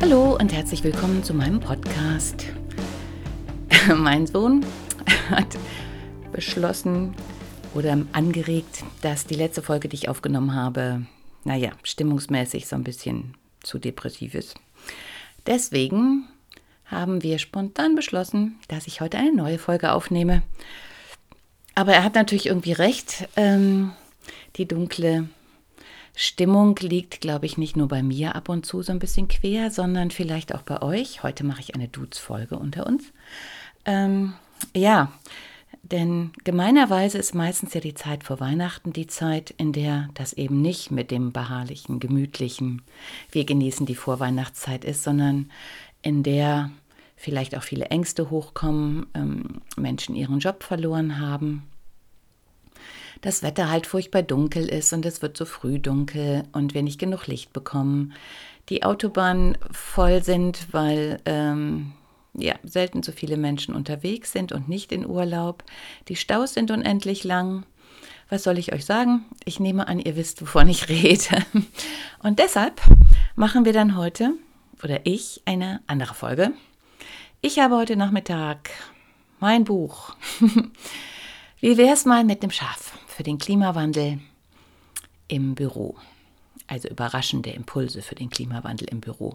Hallo und herzlich willkommen zu meinem Podcast. mein Sohn hat beschlossen oder angeregt, dass die letzte Folge, die ich aufgenommen habe, naja, stimmungsmäßig so ein bisschen zu depressiv ist. Deswegen haben wir spontan beschlossen, dass ich heute eine neue Folge aufnehme. Aber er hat natürlich irgendwie recht. Ähm, die dunkle Stimmung liegt, glaube ich, nicht nur bei mir ab und zu so ein bisschen quer, sondern vielleicht auch bei euch. Heute mache ich eine Dudes-Folge unter uns. Ähm, ja, denn gemeinerweise ist meistens ja die Zeit vor Weihnachten die Zeit, in der das eben nicht mit dem beharrlichen, gemütlichen, wir genießen die Vorweihnachtszeit ist, sondern in der vielleicht auch viele Ängste hochkommen, ähm, Menschen ihren Job verloren haben, das Wetter halt furchtbar dunkel ist und es wird so früh dunkel und wir nicht genug Licht bekommen, die Autobahnen voll sind, weil ähm, ja, selten so viele Menschen unterwegs sind und nicht in Urlaub, die Staus sind unendlich lang. Was soll ich euch sagen? Ich nehme an, ihr wisst, wovon ich rede. Und deshalb machen wir dann heute, oder ich, eine andere Folge. Ich habe heute Nachmittag mein Buch. Wie wäre es mal mit dem Schaf für den Klimawandel im Büro? Also überraschende Impulse für den Klimawandel im Büro.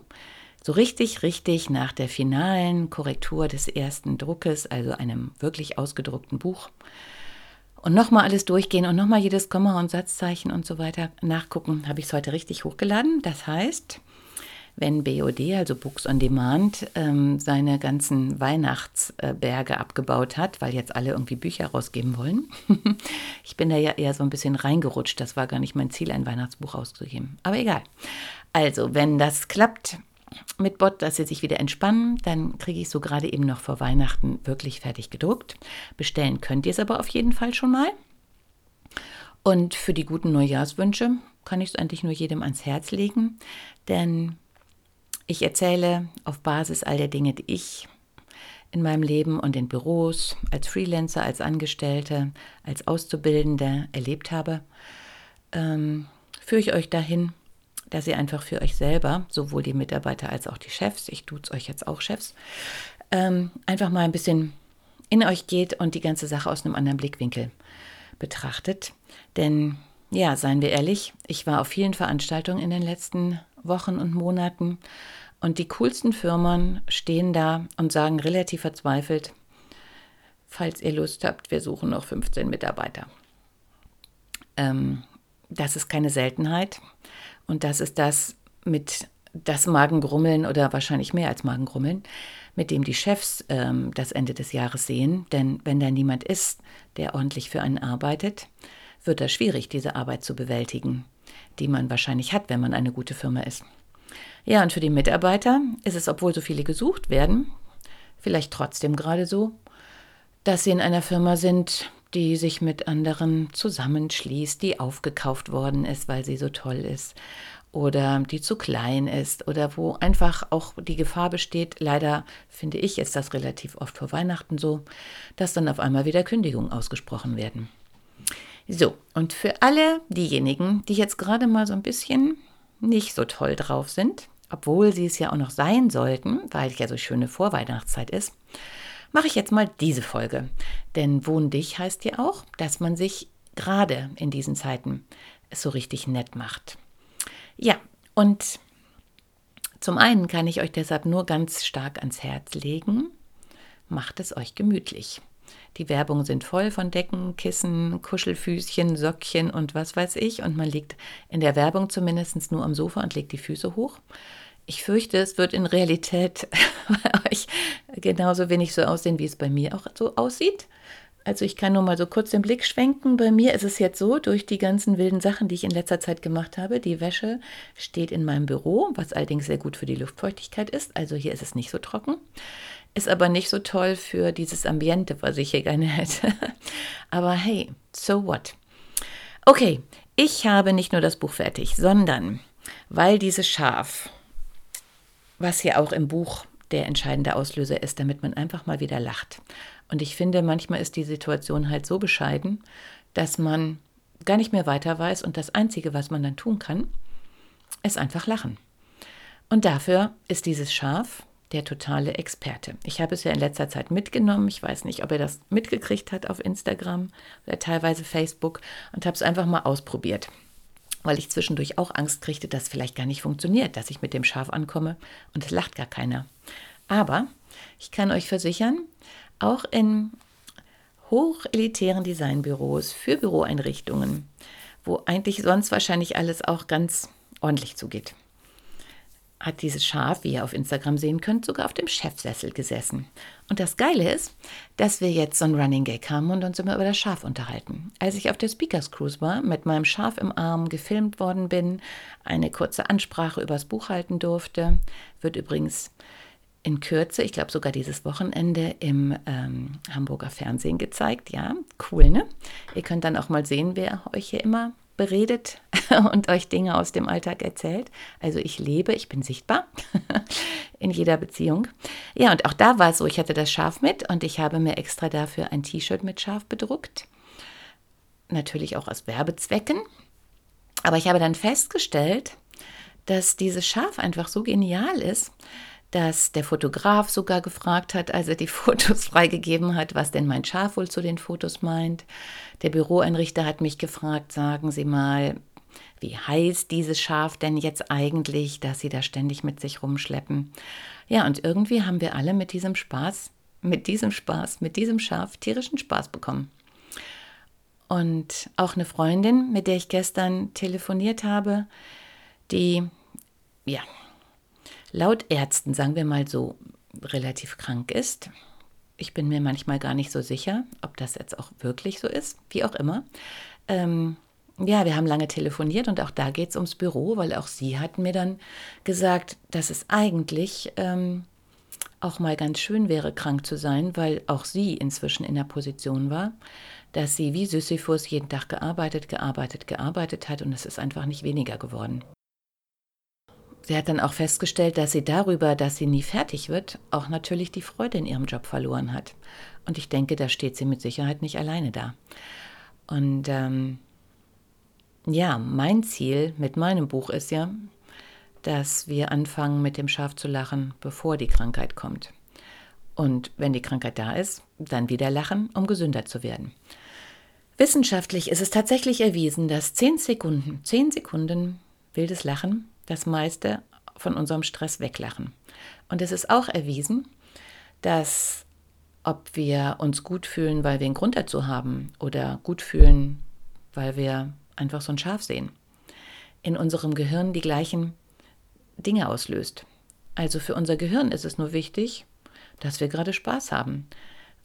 So richtig, richtig nach der finalen Korrektur des ersten Druckes, also einem wirklich ausgedruckten Buch. Und nochmal alles durchgehen und nochmal jedes Komma und Satzzeichen und so weiter nachgucken, habe ich es heute richtig hochgeladen. Das heißt, wenn BOD, also Books on Demand, ähm, seine ganzen Weihnachtsberge abgebaut hat, weil jetzt alle irgendwie Bücher rausgeben wollen. ich bin da ja eher so ein bisschen reingerutscht. Das war gar nicht mein Ziel, ein Weihnachtsbuch rauszugeben. Aber egal. Also, wenn das klappt mit Bot, dass sie sich wieder entspannen, dann kriege ich so gerade eben noch vor Weihnachten wirklich fertig gedruckt. Bestellen könnt ihr es aber auf jeden Fall schon mal. Und für die guten Neujahrswünsche kann ich es eigentlich nur jedem ans Herz legen, denn ich erzähle auf Basis all der Dinge, die ich in meinem Leben und in Büros, als Freelancer, als Angestellte, als Auszubildende erlebt habe, ähm, führe ich euch dahin, dass ihr einfach für euch selber, sowohl die Mitarbeiter als auch die Chefs, ich tue es euch jetzt auch Chefs, ähm, einfach mal ein bisschen in euch geht und die ganze Sache aus einem anderen Blickwinkel betrachtet. Denn ja, seien wir ehrlich, ich war auf vielen Veranstaltungen in den letzten Wochen und Monaten. Und die coolsten Firmen stehen da und sagen relativ verzweifelt, falls ihr Lust habt, wir suchen noch 15 Mitarbeiter. Ähm, das ist keine Seltenheit. Und das ist das mit das Magengrummeln oder wahrscheinlich mehr als Magengrummeln, mit dem die Chefs ähm, das Ende des Jahres sehen. Denn wenn da niemand ist, der ordentlich für einen arbeitet, wird das schwierig, diese Arbeit zu bewältigen die man wahrscheinlich hat, wenn man eine gute Firma ist. Ja, und für die Mitarbeiter ist es, obwohl so viele gesucht werden, vielleicht trotzdem gerade so, dass sie in einer Firma sind, die sich mit anderen zusammenschließt, die aufgekauft worden ist, weil sie so toll ist oder die zu klein ist oder wo einfach auch die Gefahr besteht, leider finde ich, ist das relativ oft vor Weihnachten so, dass dann auf einmal wieder Kündigungen ausgesprochen werden. So, und für alle diejenigen, die jetzt gerade mal so ein bisschen nicht so toll drauf sind, obwohl sie es ja auch noch sein sollten, weil es ja so schöne Vorweihnachtszeit ist, mache ich jetzt mal diese Folge. Denn Wohn dich heißt ja auch, dass man sich gerade in diesen Zeiten so richtig nett macht. Ja, und zum einen kann ich euch deshalb nur ganz stark ans Herz legen, macht es euch gemütlich. Die Werbungen sind voll von Decken, Kissen, Kuschelfüßchen, Söckchen und was weiß ich. Und man liegt in der Werbung zumindest nur am Sofa und legt die Füße hoch. Ich fürchte, es wird in Realität bei euch genauso wenig so aussehen, wie es bei mir auch so aussieht. Also ich kann nur mal so kurz den Blick schwenken. Bei mir ist es jetzt so, durch die ganzen wilden Sachen, die ich in letzter Zeit gemacht habe, die Wäsche steht in meinem Büro, was allerdings sehr gut für die Luftfeuchtigkeit ist. Also hier ist es nicht so trocken. Ist aber nicht so toll für dieses Ambiente, was ich hier gerne hätte. aber hey, so what? Okay, ich habe nicht nur das Buch fertig, sondern weil dieses Schaf, was hier auch im Buch der entscheidende Auslöser ist, damit man einfach mal wieder lacht. Und ich finde, manchmal ist die Situation halt so bescheiden, dass man gar nicht mehr weiter weiß und das Einzige, was man dann tun kann, ist einfach lachen. Und dafür ist dieses Schaf der totale Experte. Ich habe es ja in letzter Zeit mitgenommen. Ich weiß nicht, ob er das mitgekriegt hat auf Instagram oder teilweise Facebook und habe es einfach mal ausprobiert, weil ich zwischendurch auch Angst kriegte, dass vielleicht gar nicht funktioniert, dass ich mit dem Schaf ankomme und es lacht gar keiner. Aber ich kann euch versichern, auch in hochelitären Designbüros für Büroeinrichtungen, wo eigentlich sonst wahrscheinlich alles auch ganz ordentlich zugeht hat dieses Schaf, wie ihr auf Instagram sehen könnt, sogar auf dem Chefsessel gesessen. Und das Geile ist, dass wir jetzt so ein Running Gag haben und uns immer über das Schaf unterhalten. Als ich auf der Speakers Cruise war, mit meinem Schaf im Arm gefilmt worden bin, eine kurze Ansprache übers Buch halten durfte, wird übrigens in Kürze, ich glaube sogar dieses Wochenende im ähm, Hamburger Fernsehen gezeigt. Ja, cool, ne? Ihr könnt dann auch mal sehen, wer euch hier immer beredet und euch Dinge aus dem Alltag erzählt. Also ich lebe, ich bin sichtbar in jeder Beziehung. Ja, und auch da war es so, ich hatte das Schaf mit und ich habe mir extra dafür ein T-Shirt mit Schaf bedruckt. Natürlich auch aus Werbezwecken. Aber ich habe dann festgestellt, dass dieses Schaf einfach so genial ist, dass der Fotograf sogar gefragt hat, als er die Fotos freigegeben hat, was denn mein Schaf wohl zu den Fotos meint. Der Büroeinrichter hat mich gefragt, sagen Sie mal, wie heißt dieses Schaf denn jetzt eigentlich, dass Sie da ständig mit sich rumschleppen? Ja, und irgendwie haben wir alle mit diesem Spaß, mit diesem Spaß, mit diesem Schaf tierischen Spaß bekommen. Und auch eine Freundin, mit der ich gestern telefoniert habe, die, ja, laut Ärzten, sagen wir mal so, relativ krank ist. Ich bin mir manchmal gar nicht so sicher, ob das jetzt auch wirklich so ist, wie auch immer. Ähm, ja, wir haben lange telefoniert und auch da geht es ums Büro, weil auch sie hat mir dann gesagt, dass es eigentlich ähm, auch mal ganz schön wäre, krank zu sein, weil auch sie inzwischen in der Position war, dass sie wie Sisyphus jeden Tag gearbeitet, gearbeitet, gearbeitet hat und es ist einfach nicht weniger geworden. Sie hat dann auch festgestellt, dass sie darüber, dass sie nie fertig wird, auch natürlich die Freude in ihrem Job verloren hat. Und ich denke, da steht sie mit Sicherheit nicht alleine da. Und ähm, ja, mein Ziel mit meinem Buch ist ja, dass wir anfangen mit dem Schaf zu lachen, bevor die Krankheit kommt. Und wenn die Krankheit da ist, dann wieder lachen, um gesünder zu werden. Wissenschaftlich ist es tatsächlich erwiesen, dass 10 Sekunden, 10 Sekunden wildes Lachen das meiste von unserem Stress weglachen. Und es ist auch erwiesen, dass ob wir uns gut fühlen, weil wir einen Grund dazu haben oder gut fühlen, weil wir einfach so ein Schaf sehen, in unserem Gehirn die gleichen Dinge auslöst. Also für unser Gehirn ist es nur wichtig, dass wir gerade Spaß haben.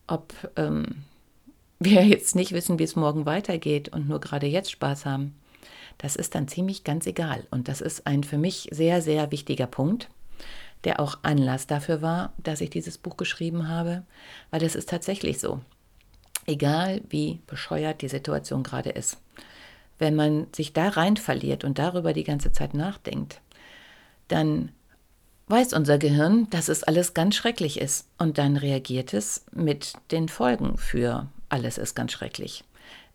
Ob ähm, wir jetzt nicht wissen, wie es morgen weitergeht und nur gerade jetzt Spaß haben, das ist dann ziemlich ganz egal. Und das ist ein für mich sehr, sehr wichtiger Punkt, der auch Anlass dafür war, dass ich dieses Buch geschrieben habe, weil das ist tatsächlich so. Egal wie bescheuert die Situation gerade ist. Wenn man sich da rein verliert und darüber die ganze Zeit nachdenkt, dann weiß unser Gehirn, dass es alles ganz schrecklich ist und dann reagiert es mit den Folgen für alles ist ganz schrecklich.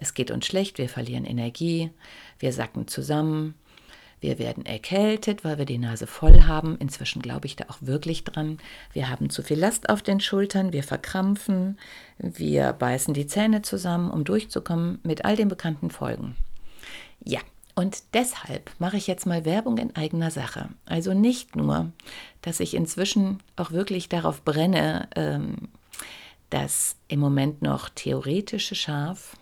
Es geht uns schlecht, wir verlieren Energie, wir sacken zusammen, wir werden erkältet, weil wir die Nase voll haben. Inzwischen glaube ich da auch wirklich dran. Wir haben zu viel Last auf den Schultern, wir verkrampfen, wir beißen die Zähne zusammen, um durchzukommen mit all den bekannten Folgen. Ja, und deshalb mache ich jetzt mal Werbung in eigener Sache. Also nicht nur, dass ich inzwischen auch wirklich darauf brenne, ähm, das im Moment noch theoretische Schaf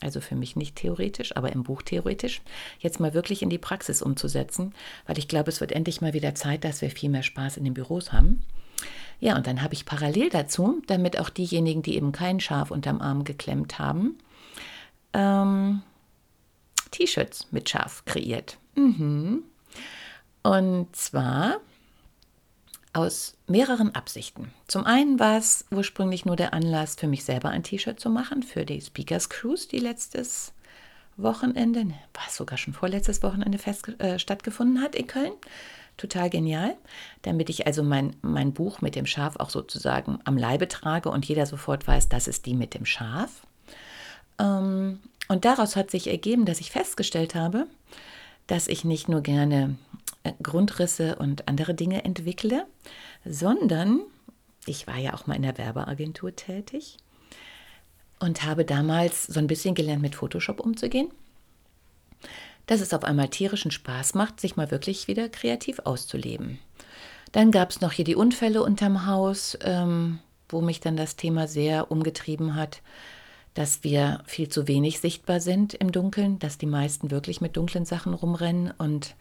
also für mich nicht theoretisch, aber im Buch theoretisch, jetzt mal wirklich in die Praxis umzusetzen, weil ich glaube, es wird endlich mal wieder Zeit, dass wir viel mehr Spaß in den Büros haben. Ja, und dann habe ich parallel dazu, damit auch diejenigen, die eben kein Schaf unterm Arm geklemmt haben, ähm, T-Shirts mit Schaf kreiert. Mhm. Und zwar aus mehreren Absichten. Zum einen war es ursprünglich nur der Anlass für mich selber ein T-Shirt zu machen für die Speakers Cruise, die letztes Wochenende, ne, war es sogar schon vorletztes Wochenende fest, äh, stattgefunden hat in Köln. Total genial, damit ich also mein, mein Buch mit dem Schaf auch sozusagen am Leibe trage und jeder sofort weiß, das ist die mit dem Schaf. Ähm, und daraus hat sich ergeben, dass ich festgestellt habe, dass ich nicht nur gerne Grundrisse und andere Dinge entwickle, sondern ich war ja auch mal in der Werbeagentur tätig und habe damals so ein bisschen gelernt, mit Photoshop umzugehen. Dass es auf einmal tierischen Spaß macht, sich mal wirklich wieder kreativ auszuleben. Dann gab es noch hier die Unfälle unterm Haus, ähm, wo mich dann das Thema sehr umgetrieben hat, dass wir viel zu wenig sichtbar sind im Dunkeln, dass die meisten wirklich mit dunklen Sachen rumrennen und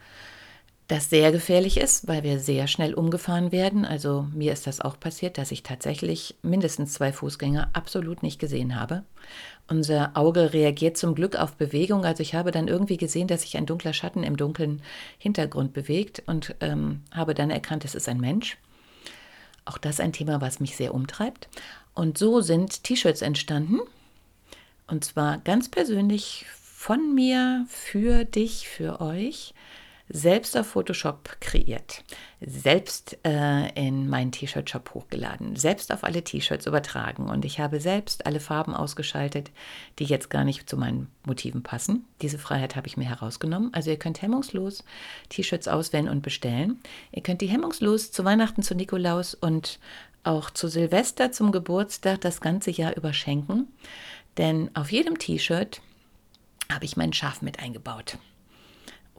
das sehr gefährlich ist, weil wir sehr schnell umgefahren werden. Also mir ist das auch passiert, dass ich tatsächlich mindestens zwei Fußgänger absolut nicht gesehen habe. Unser Auge reagiert zum Glück auf Bewegung. Also ich habe dann irgendwie gesehen, dass sich ein dunkler Schatten im dunklen Hintergrund bewegt und ähm, habe dann erkannt, es ist ein Mensch. Auch das ein Thema, was mich sehr umtreibt. Und so sind T-Shirts entstanden. Und zwar ganz persönlich von mir, für dich, für euch selbst auf Photoshop kreiert, selbst äh, in meinen T-Shirt-Shop hochgeladen, selbst auf alle T-Shirts übertragen und ich habe selbst alle Farben ausgeschaltet, die jetzt gar nicht zu meinen Motiven passen. Diese Freiheit habe ich mir herausgenommen. Also ihr könnt hemmungslos T-Shirts auswählen und bestellen. Ihr könnt die hemmungslos zu Weihnachten, zu Nikolaus und auch zu Silvester, zum Geburtstag das ganze Jahr überschenken. Denn auf jedem T-Shirt habe ich mein Schaf mit eingebaut.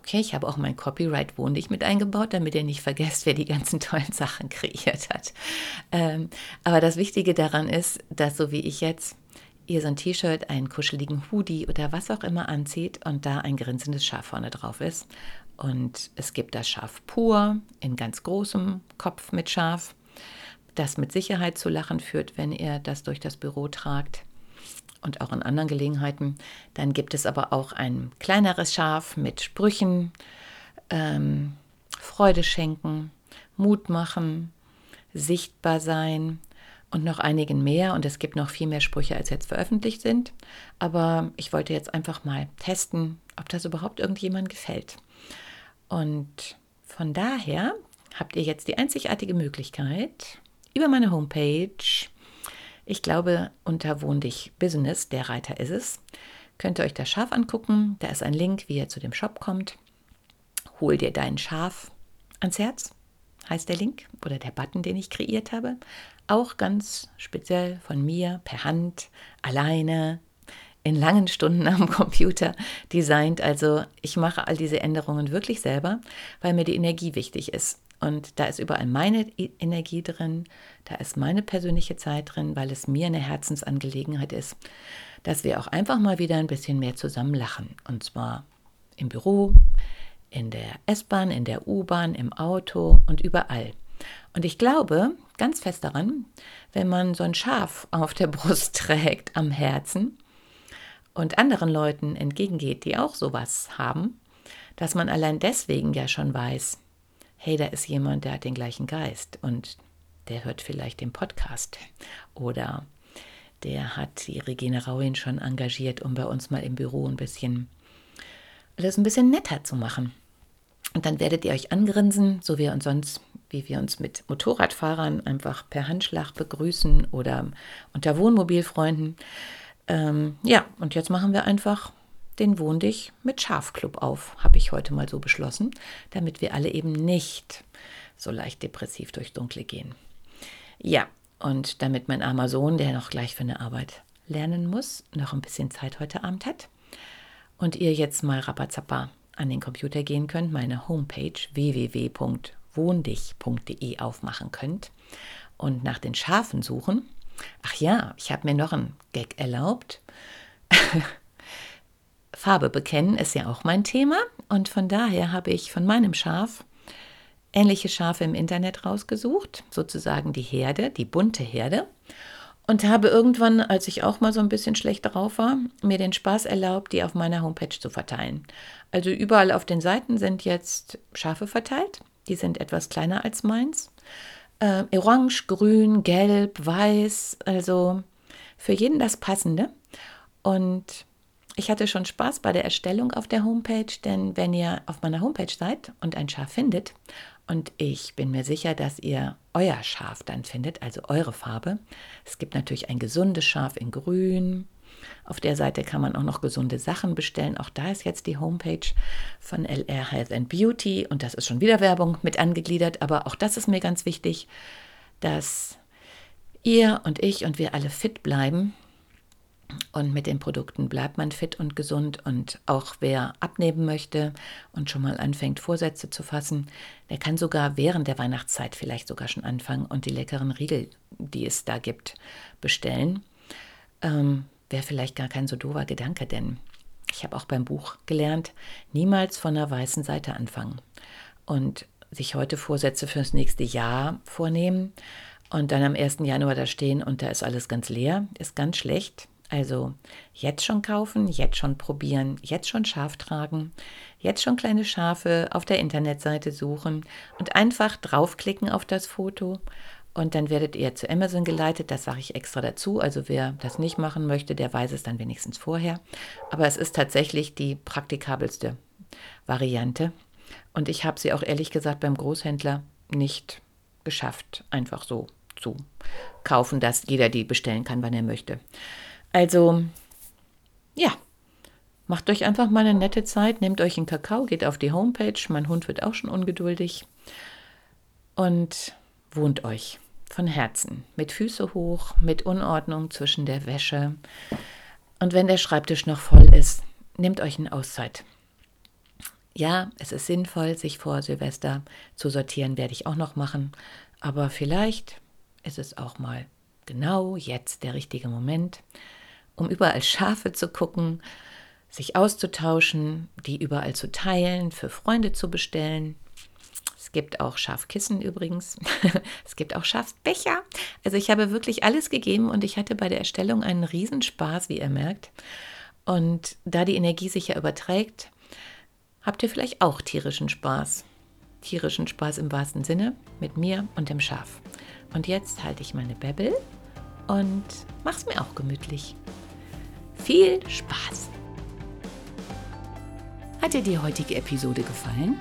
Okay, ich habe auch mein Copyright wohnlich mit eingebaut, damit ihr nicht vergesst, wer die ganzen tollen Sachen kreiert hat. Ähm, aber das Wichtige daran ist, dass so wie ich jetzt ihr so ein T-Shirt, einen kuscheligen Hoodie oder was auch immer anzieht und da ein grinsendes Schaf vorne drauf ist. Und es gibt das Schaf pur in ganz großem Kopf mit Schaf, das mit Sicherheit zu lachen führt, wenn ihr das durch das Büro tragt und auch an anderen Gelegenheiten. Dann gibt es aber auch ein kleineres Schaf mit Sprüchen, ähm, Freude schenken, Mut machen, sichtbar sein und noch einigen mehr. Und es gibt noch viel mehr Sprüche, als jetzt veröffentlicht sind. Aber ich wollte jetzt einfach mal testen, ob das überhaupt irgendjemand gefällt. Und von daher habt ihr jetzt die einzigartige Möglichkeit, über meine Homepage ich glaube, unter Wohndich Business, der Reiter ist es, könnt ihr euch das Schaf angucken. Da ist ein Link, wie ihr zu dem Shop kommt. Hol dir dein Schaf ans Herz, heißt der Link oder der Button, den ich kreiert habe. Auch ganz speziell von mir per Hand, alleine, in langen Stunden am Computer designt. Also ich mache all diese Änderungen wirklich selber, weil mir die Energie wichtig ist. Und da ist überall meine Energie drin, da ist meine persönliche Zeit drin, weil es mir eine Herzensangelegenheit ist, dass wir auch einfach mal wieder ein bisschen mehr zusammen lachen. Und zwar im Büro, in der S-Bahn, in der U-Bahn, im Auto und überall. Und ich glaube ganz fest daran, wenn man so ein Schaf auf der Brust trägt, am Herzen und anderen Leuten entgegengeht, die auch sowas haben, dass man allein deswegen ja schon weiß, hey, da ist jemand, der hat den gleichen Geist und der hört vielleicht den Podcast oder der hat die Regine Rauin schon engagiert, um bei uns mal im Büro ein bisschen das ein bisschen netter zu machen. Und dann werdet ihr euch angrinsen, so wie uns sonst, wie wir uns mit Motorradfahrern einfach per Handschlag begrüßen oder unter Wohnmobilfreunden. Ähm, ja, und jetzt machen wir einfach den Wohndich mit Schafclub auf, habe ich heute mal so beschlossen, damit wir alle eben nicht so leicht depressiv durchs Dunkle gehen. Ja, und damit mein armer Sohn, der noch gleich für eine Arbeit lernen muss, noch ein bisschen Zeit heute Abend hat und ihr jetzt mal rapazappa an den Computer gehen könnt, meine Homepage www.wohndich.de aufmachen könnt und nach den Schafen suchen. Ach ja, ich habe mir noch einen Gag erlaubt. Farbe bekennen ist ja auch mein Thema und von daher habe ich von meinem Schaf ähnliche Schafe im Internet rausgesucht, sozusagen die Herde, die bunte Herde. Und habe irgendwann, als ich auch mal so ein bisschen schlecht drauf war, mir den Spaß erlaubt, die auf meiner Homepage zu verteilen. Also überall auf den Seiten sind jetzt Schafe verteilt. Die sind etwas kleiner als meins. Äh, orange, grün, gelb, weiß, also für jeden das Passende. Und ich hatte schon Spaß bei der Erstellung auf der Homepage, denn wenn ihr auf meiner Homepage seid und ein Schaf findet, und ich bin mir sicher, dass ihr euer Schaf dann findet, also eure Farbe. Es gibt natürlich ein gesundes Schaf in Grün. Auf der Seite kann man auch noch gesunde Sachen bestellen. Auch da ist jetzt die Homepage von LR Health and Beauty und das ist schon wieder Werbung mit angegliedert. Aber auch das ist mir ganz wichtig, dass ihr und ich und wir alle fit bleiben und mit den Produkten bleibt man fit und gesund. Und auch wer abnehmen möchte und schon mal anfängt, Vorsätze zu fassen, der kann sogar während der Weihnachtszeit vielleicht sogar schon anfangen und die leckeren Riegel, die es da gibt, bestellen. Ähm, Wäre vielleicht gar kein so doofer Gedanke, denn ich habe auch beim Buch gelernt, niemals von der weißen Seite anfangen. Und sich heute Vorsätze fürs nächste Jahr vornehmen und dann am 1. Januar da stehen und da ist alles ganz leer, ist ganz schlecht. Also jetzt schon kaufen, jetzt schon probieren, jetzt schon Schaf tragen, jetzt schon kleine Schafe auf der Internetseite suchen und einfach draufklicken auf das Foto und dann werdet ihr zu Amazon geleitet. Das sage ich extra dazu. Also wer das nicht machen möchte, der weiß es dann wenigstens vorher. Aber es ist tatsächlich die praktikabelste Variante. Und ich habe sie auch ehrlich gesagt beim Großhändler nicht geschafft, einfach so zu kaufen, dass jeder die bestellen kann, wann er möchte. Also, ja, macht euch einfach mal eine nette Zeit, nehmt euch einen Kakao, geht auf die Homepage, mein Hund wird auch schon ungeduldig und wohnt euch von Herzen, mit Füße hoch, mit Unordnung zwischen der Wäsche. Und wenn der Schreibtisch noch voll ist, nehmt euch eine Auszeit. Ja, es ist sinnvoll, sich vor Silvester zu sortieren, werde ich auch noch machen. Aber vielleicht ist es auch mal genau jetzt der richtige Moment, um überall Schafe zu gucken, sich auszutauschen, die überall zu teilen, für Freunde zu bestellen. Es gibt auch Schafkissen übrigens. es gibt auch Schafsbecher. Also ich habe wirklich alles gegeben und ich hatte bei der Erstellung einen Riesenspaß, wie ihr merkt. Und da die Energie sich ja überträgt, habt ihr vielleicht auch tierischen Spaß. Tierischen Spaß im wahrsten Sinne mit mir und dem Schaf. Und jetzt halte ich meine Bäbbel und mach's mir auch gemütlich. Viel Spaß! Hat dir die heutige Episode gefallen?